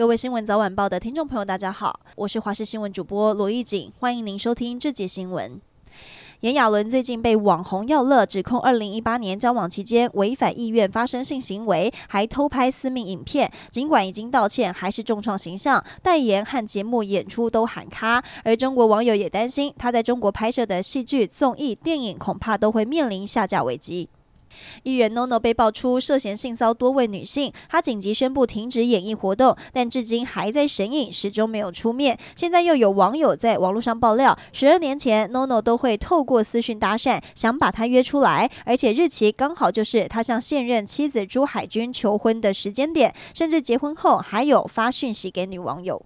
各位新闻早晚报的听众朋友，大家好，我是华视新闻主播罗艺锦，欢迎您收听这节新闻。炎亚纶最近被网红耀乐指控，二零一八年交往期间违反意愿发生性行为，还偷拍私密影片。尽管已经道歉，还是重创形象，代言和节目演出都喊卡。而中国网友也担心，他在中国拍摄的戏剧、综艺、电影恐怕都会面临下架危机。艺人 NONO 被爆出涉嫌性骚多位女性，他紧急宣布停止演艺活动，但至今还在神隐，始终没有出面。现在又有网友在网络上爆料，十二年前 NONO 都会透过私讯搭讪，想把他约出来，而且日期刚好就是他向现任妻子朱海军求婚的时间点，甚至结婚后还有发讯息给女网友。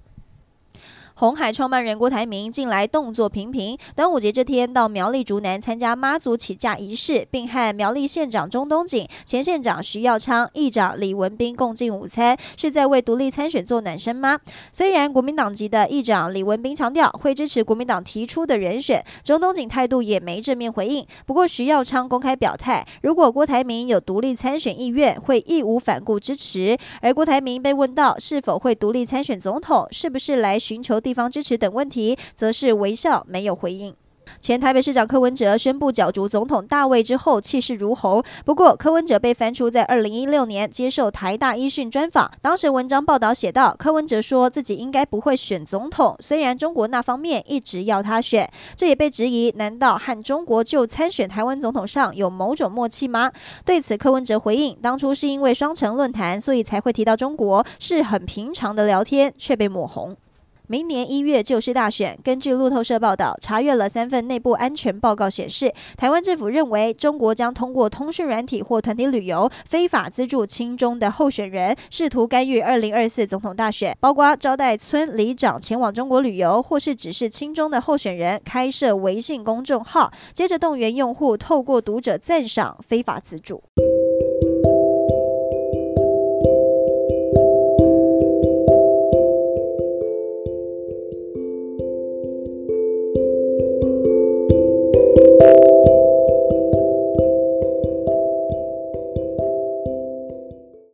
红海创办人郭台铭近来动作频频，端午节这天到苗栗竹南参加妈祖起驾仪式，并和苗栗县长钟东锦、前县长徐耀昌、议长李文斌共进午餐，是在为独立参选做暖身吗？虽然国民党籍的议长李文斌强调会支持国民党提出的人选，钟东锦态度也没正面回应。不过徐耀昌公开表态，如果郭台铭有独立参选意愿，会义无反顾支持。而郭台铭被问到是否会独立参选总统，是不是来寻求地方支持等问题，则是微笑，没有回应。前台北市长柯文哲宣布角逐总统大位之后，气势如虹。不过，柯文哲被翻出在二零一六年接受台大医讯专访，当时文章报道写道，柯文哲说自己应该不会选总统，虽然中国那方面一直要他选。这也被质疑，难道和中国就参选台湾总统上有某种默契吗？对此，柯文哲回应，当初是因为双城论坛，所以才会提到中国，是很平常的聊天，却被抹红。明年一月就是大选。根据路透社报道，查阅了三份内部安全报告显示，台湾政府认为中国将通过通讯软体或团体旅游，非法资助亲中的候选人，试图干预二零二四总统大选，包括招待村里长前往中国旅游，或是指示亲中的候选人开设微信公众号，接着动员用户透过读者赞赏非法资助。